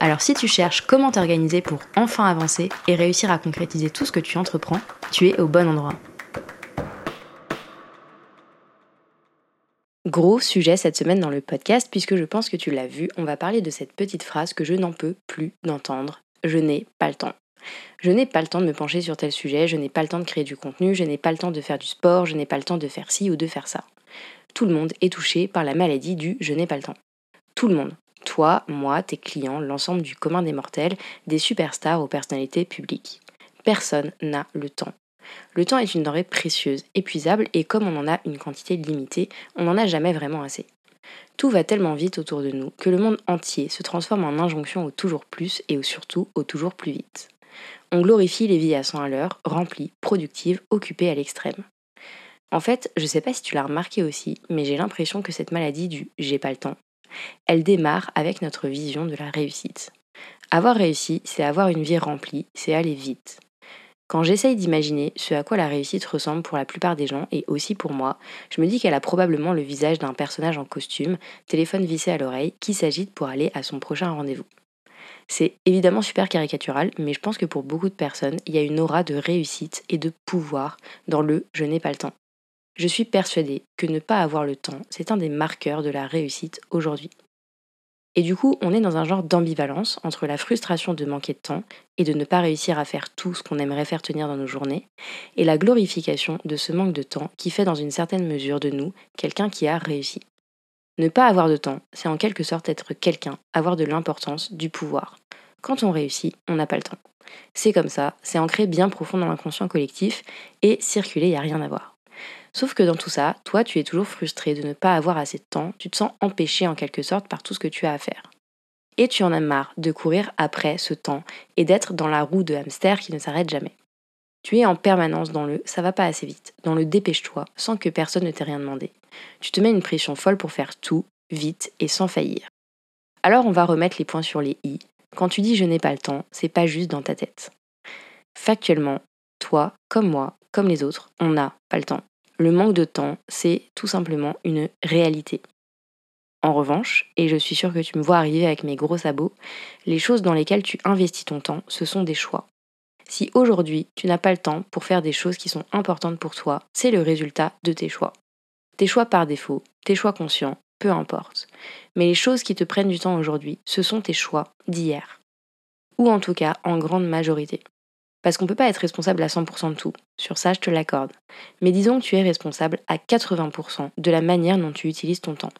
Alors si tu cherches comment t'organiser pour enfin avancer et réussir à concrétiser tout ce que tu entreprends, tu es au bon endroit. Gros sujet cette semaine dans le podcast, puisque je pense que tu l'as vu, on va parler de cette petite phrase que je n'en peux plus d'entendre. Je n'ai pas le temps. Je n'ai pas le temps de me pencher sur tel sujet, je n'ai pas le temps de créer du contenu, je n'ai pas le temps de faire du sport, je n'ai pas le temps de faire ci ou de faire ça. Tout le monde est touché par la maladie du je n'ai pas le temps. Tout le monde. Toi, moi, tes clients, l'ensemble du commun des mortels, des superstars aux personnalités publiques. Personne n'a le temps. Le temps est une denrée précieuse, épuisable, et comme on en a une quantité limitée, on n'en a jamais vraiment assez. Tout va tellement vite autour de nous que le monde entier se transforme en injonction au toujours plus et au surtout au toujours plus vite. On glorifie les vies à 100 à l'heure, remplies, productives, occupées à l'extrême. En fait, je sais pas si tu l'as remarqué aussi, mais j'ai l'impression que cette maladie du j'ai pas le temps elle démarre avec notre vision de la réussite. Avoir réussi, c'est avoir une vie remplie, c'est aller vite. Quand j'essaye d'imaginer ce à quoi la réussite ressemble pour la plupart des gens et aussi pour moi, je me dis qu'elle a probablement le visage d'un personnage en costume, téléphone vissé à l'oreille, qui s'agite pour aller à son prochain rendez-vous. C'est évidemment super caricatural, mais je pense que pour beaucoup de personnes, il y a une aura de réussite et de pouvoir dans le je n'ai pas le temps. Je suis persuadée que ne pas avoir le temps, c'est un des marqueurs de la réussite aujourd'hui. Et du coup, on est dans un genre d'ambivalence entre la frustration de manquer de temps et de ne pas réussir à faire tout ce qu'on aimerait faire tenir dans nos journées, et la glorification de ce manque de temps qui fait dans une certaine mesure de nous quelqu'un qui a réussi. Ne pas avoir de temps, c'est en quelque sorte être quelqu'un, avoir de l'importance, du pouvoir. Quand on réussit, on n'a pas le temps. C'est comme ça, c'est ancré bien profond dans l'inconscient collectif, et circuler, il n'y a rien à voir. Sauf que dans tout ça, toi, tu es toujours frustré de ne pas avoir assez de temps, tu te sens empêché en quelque sorte par tout ce que tu as à faire. Et tu en as marre de courir après ce temps et d'être dans la roue de hamster qui ne s'arrête jamais. Tu es en permanence dans le ça va pas assez vite, dans le dépêche-toi, sans que personne ne t'ait rien demandé. Tu te mets une pression folle pour faire tout, vite et sans faillir. Alors on va remettre les points sur les i. Quand tu dis je n'ai pas le temps, c'est pas juste dans ta tête. Factuellement, toi, comme moi, comme les autres, on n'a pas le temps le manque de temps, c'est tout simplement une réalité. En revanche, et je suis sûre que tu me vois arriver avec mes gros sabots, les choses dans lesquelles tu investis ton temps, ce sont des choix. Si aujourd'hui tu n'as pas le temps pour faire des choses qui sont importantes pour toi, c'est le résultat de tes choix. Tes choix par défaut, tes choix conscients, peu importe. Mais les choses qui te prennent du temps aujourd'hui, ce sont tes choix d'hier. Ou en tout cas en grande majorité. Parce qu'on ne peut pas être responsable à 100% de tout. Sur ça, je te l'accorde. Mais disons que tu es responsable à 80% de la manière dont tu utilises ton temps.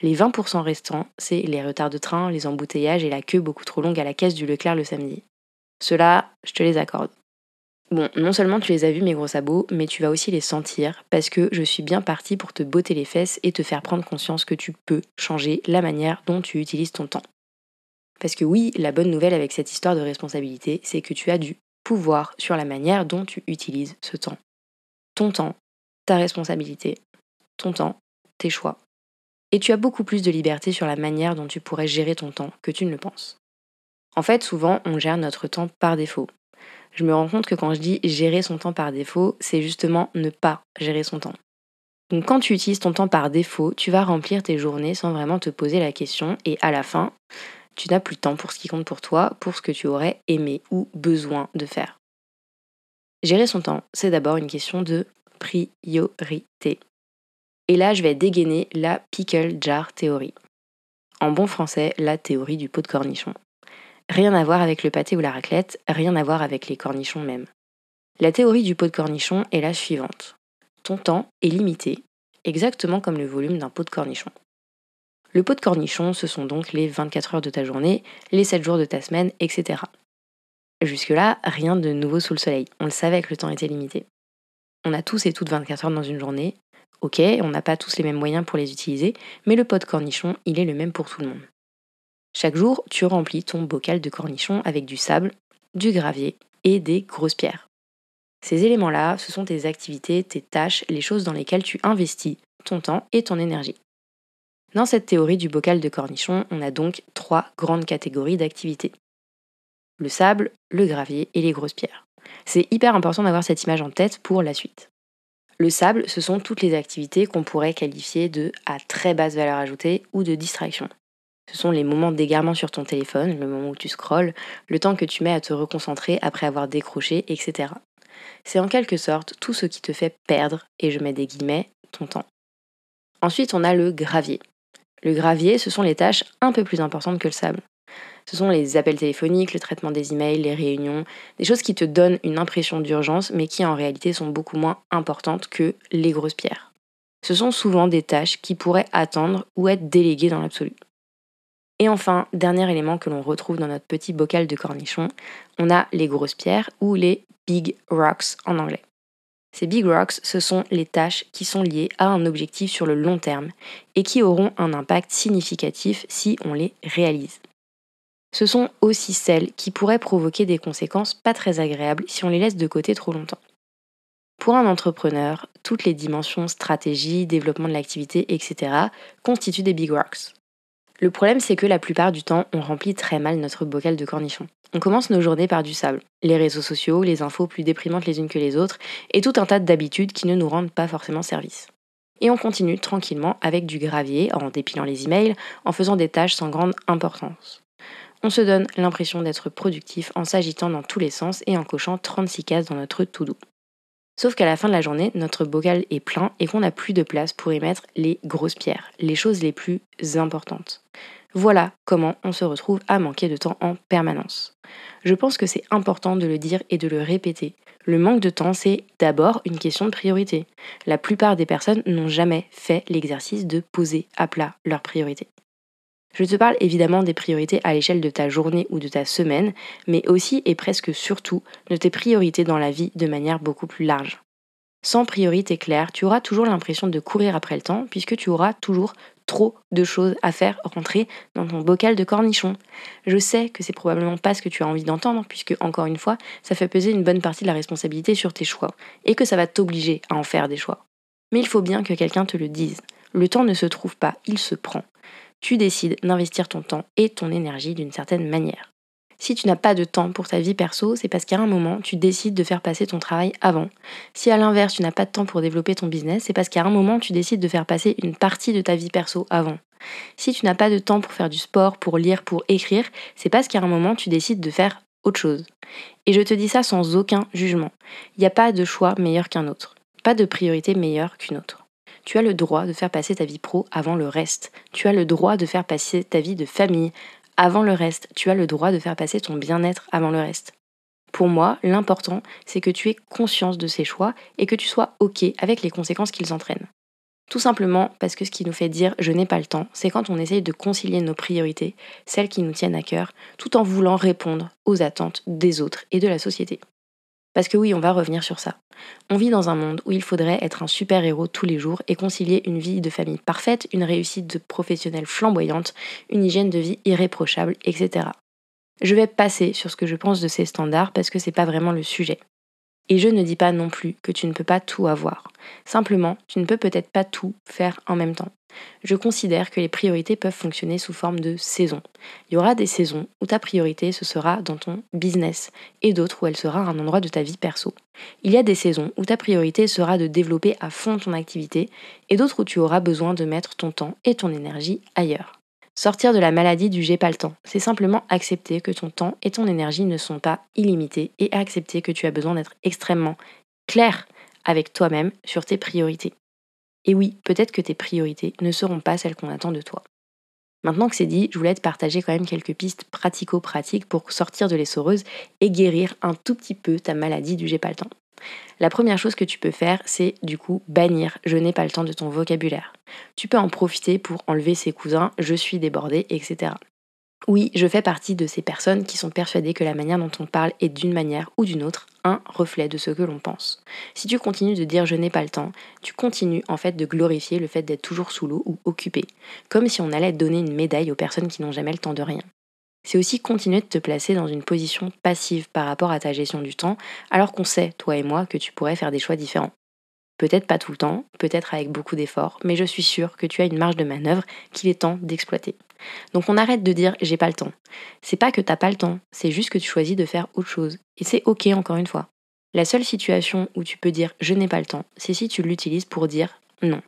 Les 20% restants, c'est les retards de train, les embouteillages et la queue beaucoup trop longue à la caisse du Leclerc le samedi. Cela, je te les accorde. Bon, non seulement tu les as vus mes gros sabots, mais tu vas aussi les sentir parce que je suis bien partie pour te botter les fesses et te faire prendre conscience que tu peux changer la manière dont tu utilises ton temps. Parce que oui, la bonne nouvelle avec cette histoire de responsabilité, c'est que tu as du sur la manière dont tu utilises ce temps. Ton temps, ta responsabilité, ton temps, tes choix. Et tu as beaucoup plus de liberté sur la manière dont tu pourrais gérer ton temps que tu ne le penses. En fait, souvent, on gère notre temps par défaut. Je me rends compte que quand je dis gérer son temps par défaut, c'est justement ne pas gérer son temps. Donc quand tu utilises ton temps par défaut, tu vas remplir tes journées sans vraiment te poser la question et à la fin, tu n'as plus de temps pour ce qui compte pour toi, pour ce que tu aurais aimé ou besoin de faire. Gérer son temps, c'est d'abord une question de priorité. Et là, je vais dégainer la pickle jar théorie. En bon français, la théorie du pot de cornichon. Rien à voir avec le pâté ou la raclette, rien à voir avec les cornichons même. La théorie du pot de cornichon est la suivante. Ton temps est limité, exactement comme le volume d'un pot de cornichon. Le pot de cornichon, ce sont donc les 24 heures de ta journée, les 7 jours de ta semaine, etc. Jusque-là, rien de nouveau sous le soleil. On le savait que le temps était limité. On a tous et toutes 24 heures dans une journée. Ok, on n'a pas tous les mêmes moyens pour les utiliser, mais le pot de cornichon, il est le même pour tout le monde. Chaque jour, tu remplis ton bocal de cornichons avec du sable, du gravier et des grosses pierres. Ces éléments-là, ce sont tes activités, tes tâches, les choses dans lesquelles tu investis ton temps et ton énergie. Dans cette théorie du bocal de cornichon, on a donc trois grandes catégories d'activités. Le sable, le gravier et les grosses pierres. C'est hyper important d'avoir cette image en tête pour la suite. Le sable, ce sont toutes les activités qu'on pourrait qualifier de à très basse valeur ajoutée ou de distraction. Ce sont les moments d'égarement sur ton téléphone, le moment où tu scrolles, le temps que tu mets à te reconcentrer après avoir décroché, etc. C'est en quelque sorte tout ce qui te fait perdre, et je mets des guillemets, ton temps. Ensuite, on a le gravier. Le gravier, ce sont les tâches un peu plus importantes que le sable. Ce sont les appels téléphoniques, le traitement des emails, les réunions, des choses qui te donnent une impression d'urgence, mais qui en réalité sont beaucoup moins importantes que les grosses pierres. Ce sont souvent des tâches qui pourraient attendre ou être déléguées dans l'absolu. Et enfin, dernier élément que l'on retrouve dans notre petit bocal de cornichons, on a les grosses pierres ou les big rocks en anglais. Ces big rocks, ce sont les tâches qui sont liées à un objectif sur le long terme et qui auront un impact significatif si on les réalise ce sont aussi celles qui pourraient provoquer des conséquences pas très agréables si on les laisse de côté trop longtemps. Pour un entrepreneur, toutes les dimensions stratégie, développement de l'activité, etc. constituent des big rocks. Le problème, c'est que la plupart du temps, on remplit très mal notre bocal de cornichons. On commence nos journées par du sable, les réseaux sociaux, les infos plus déprimantes les unes que les autres, et tout un tas d'habitudes qui ne nous rendent pas forcément service. Et on continue tranquillement avec du gravier, en dépilant les emails, en faisant des tâches sans grande importance on se donne l'impression d'être productif en s'agitant dans tous les sens et en cochant 36 cases dans notre to-do. Sauf qu'à la fin de la journée, notre bocal est plein et qu'on n'a plus de place pour y mettre les grosses pierres, les choses les plus importantes. Voilà comment on se retrouve à manquer de temps en permanence. Je pense que c'est important de le dire et de le répéter. Le manque de temps, c'est d'abord une question de priorité. La plupart des personnes n'ont jamais fait l'exercice de poser à plat leurs priorités. Je te parle évidemment des priorités à l'échelle de ta journée ou de ta semaine, mais aussi et presque surtout de tes priorités dans la vie de manière beaucoup plus large. Sans priorité claire, tu auras toujours l'impression de courir après le temps puisque tu auras toujours trop de choses à faire rentrer dans ton bocal de cornichons. Je sais que c'est probablement pas ce que tu as envie d'entendre puisque encore une fois, ça fait peser une bonne partie de la responsabilité sur tes choix et que ça va t'obliger à en faire des choix. Mais il faut bien que quelqu'un te le dise. Le temps ne se trouve pas, il se prend tu décides d'investir ton temps et ton énergie d'une certaine manière. Si tu n'as pas de temps pour ta vie perso, c'est parce qu'à un moment, tu décides de faire passer ton travail avant. Si à l'inverse, tu n'as pas de temps pour développer ton business, c'est parce qu'à un moment, tu décides de faire passer une partie de ta vie perso avant. Si tu n'as pas de temps pour faire du sport, pour lire, pour écrire, c'est parce qu'à un moment, tu décides de faire autre chose. Et je te dis ça sans aucun jugement. Il n'y a pas de choix meilleur qu'un autre. Pas de priorité meilleure qu'une autre. Tu as le droit de faire passer ta vie pro avant le reste. Tu as le droit de faire passer ta vie de famille avant le reste. Tu as le droit de faire passer ton bien-être avant le reste. Pour moi, l'important, c'est que tu aies conscience de ces choix et que tu sois OK avec les conséquences qu'ils entraînent. Tout simplement parce que ce qui nous fait dire je n'ai pas le temps, c'est quand on essaye de concilier nos priorités, celles qui nous tiennent à cœur, tout en voulant répondre aux attentes des autres et de la société. Parce que oui, on va revenir sur ça. On vit dans un monde où il faudrait être un super-héros tous les jours et concilier une vie de famille parfaite, une réussite de professionnelle flamboyante, une hygiène de vie irréprochable, etc. Je vais passer sur ce que je pense de ces standards parce que c'est pas vraiment le sujet. Et je ne dis pas non plus que tu ne peux pas tout avoir. Simplement, tu ne peux peut-être pas tout faire en même temps. Je considère que les priorités peuvent fonctionner sous forme de saisons. Il y aura des saisons où ta priorité ce sera dans ton business et d'autres où elle sera un endroit de ta vie perso. Il y a des saisons où ta priorité sera de développer à fond ton activité et d'autres où tu auras besoin de mettre ton temps et ton énergie ailleurs. Sortir de la maladie du j'ai pas le temps, c'est simplement accepter que ton temps et ton énergie ne sont pas illimités et accepter que tu as besoin d'être extrêmement clair avec toi-même sur tes priorités. Et oui, peut-être que tes priorités ne seront pas celles qu'on attend de toi. Maintenant que c'est dit, je voulais te partager quand même quelques pistes pratico-pratiques pour sortir de l'essoreuse et guérir un tout petit peu ta maladie du j'ai pas le temps. La première chose que tu peux faire, c'est du coup bannir je n'ai pas le temps de ton vocabulaire. Tu peux en profiter pour enlever ses cousins, je suis débordée, etc. Oui, je fais partie de ces personnes qui sont persuadées que la manière dont on parle est d'une manière ou d'une autre un reflet de ce que l'on pense. Si tu continues de dire je n'ai pas le temps, tu continues en fait de glorifier le fait d'être toujours sous l'eau ou occupé, comme si on allait donner une médaille aux personnes qui n'ont jamais le temps de rien. C'est aussi continuer de te placer dans une position passive par rapport à ta gestion du temps, alors qu'on sait, toi et moi, que tu pourrais faire des choix différents. Peut-être pas tout le temps, peut-être avec beaucoup d'efforts, mais je suis sûre que tu as une marge de manœuvre qu'il est temps d'exploiter. Donc on arrête de dire j'ai pas le temps. C'est pas que t'as pas le temps, c'est juste que tu choisis de faire autre chose. Et c'est ok encore une fois. La seule situation où tu peux dire je n'ai pas le temps, c'est si tu l'utilises pour dire non.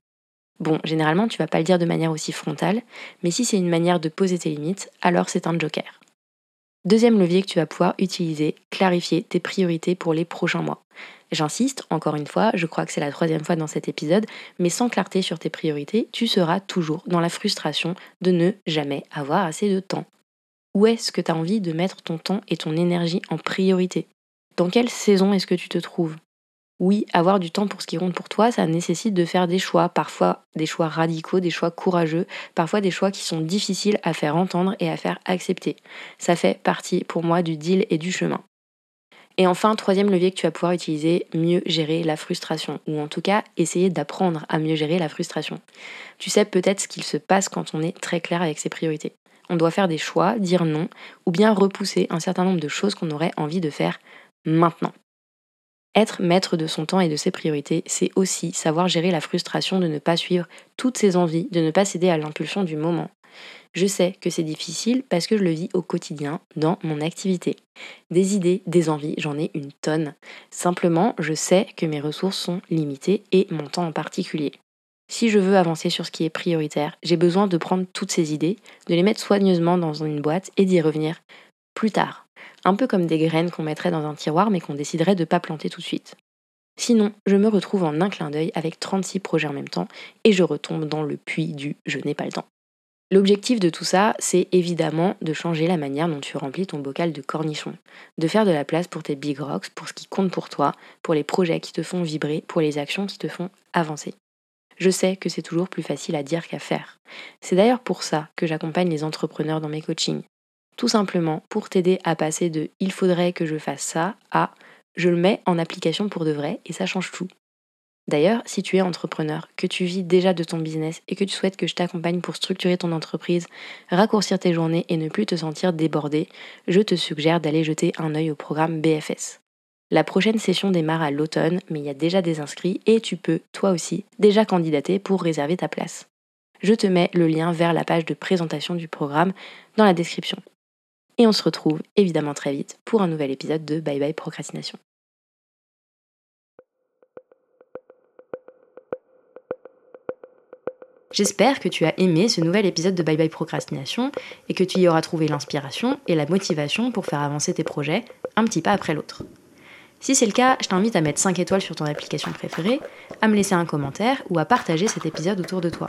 Bon, généralement tu vas pas le dire de manière aussi frontale, mais si c'est une manière de poser tes limites, alors c'est un joker. Deuxième levier que tu vas pouvoir utiliser, clarifier tes priorités pour les prochains mois. J'insiste, encore une fois, je crois que c'est la troisième fois dans cet épisode, mais sans clarté sur tes priorités, tu seras toujours dans la frustration de ne jamais avoir assez de temps. Où est-ce que tu as envie de mettre ton temps et ton énergie en priorité? Dans quelle saison est-ce que tu te trouves? Oui, avoir du temps pour ce qui compte pour toi, ça nécessite de faire des choix, parfois des choix radicaux, des choix courageux, parfois des choix qui sont difficiles à faire entendre et à faire accepter. Ça fait partie pour moi du deal et du chemin. Et enfin, troisième levier que tu vas pouvoir utiliser, mieux gérer la frustration, ou en tout cas essayer d'apprendre à mieux gérer la frustration. Tu sais peut-être ce qu'il se passe quand on est très clair avec ses priorités. On doit faire des choix, dire non, ou bien repousser un certain nombre de choses qu'on aurait envie de faire maintenant. Être maître de son temps et de ses priorités, c'est aussi savoir gérer la frustration de ne pas suivre toutes ses envies, de ne pas céder à l'impulsion du moment. Je sais que c'est difficile parce que je le vis au quotidien dans mon activité. Des idées, des envies, j'en ai une tonne. Simplement, je sais que mes ressources sont limitées et mon temps en particulier. Si je veux avancer sur ce qui est prioritaire, j'ai besoin de prendre toutes ces idées, de les mettre soigneusement dans une boîte et d'y revenir plus tard, un peu comme des graines qu'on mettrait dans un tiroir mais qu'on déciderait de ne pas planter tout de suite. Sinon, je me retrouve en un clin d'œil avec 36 projets en même temps et je retombe dans le puits du je n'ai pas le temps. L'objectif de tout ça, c'est évidemment de changer la manière dont tu remplis ton bocal de cornichons, de faire de la place pour tes big rocks, pour ce qui compte pour toi, pour les projets qui te font vibrer, pour les actions qui te font avancer. Je sais que c'est toujours plus facile à dire qu'à faire. C'est d'ailleurs pour ça que j'accompagne les entrepreneurs dans mes coachings. Tout simplement pour t'aider à passer de il faudrait que je fasse ça à je le mets en application pour de vrai et ça change tout. D'ailleurs, si tu es entrepreneur, que tu vis déjà de ton business et que tu souhaites que je t'accompagne pour structurer ton entreprise, raccourcir tes journées et ne plus te sentir débordé, je te suggère d'aller jeter un œil au programme BFS. La prochaine session démarre à l'automne, mais il y a déjà des inscrits et tu peux, toi aussi, déjà candidater pour réserver ta place. Je te mets le lien vers la page de présentation du programme dans la description. Et on se retrouve évidemment très vite pour un nouvel épisode de Bye Bye Procrastination. J'espère que tu as aimé ce nouvel épisode de Bye Bye Procrastination et que tu y auras trouvé l'inspiration et la motivation pour faire avancer tes projets un petit pas après l'autre. Si c'est le cas, je t'invite à mettre 5 étoiles sur ton application préférée, à me laisser un commentaire ou à partager cet épisode autour de toi.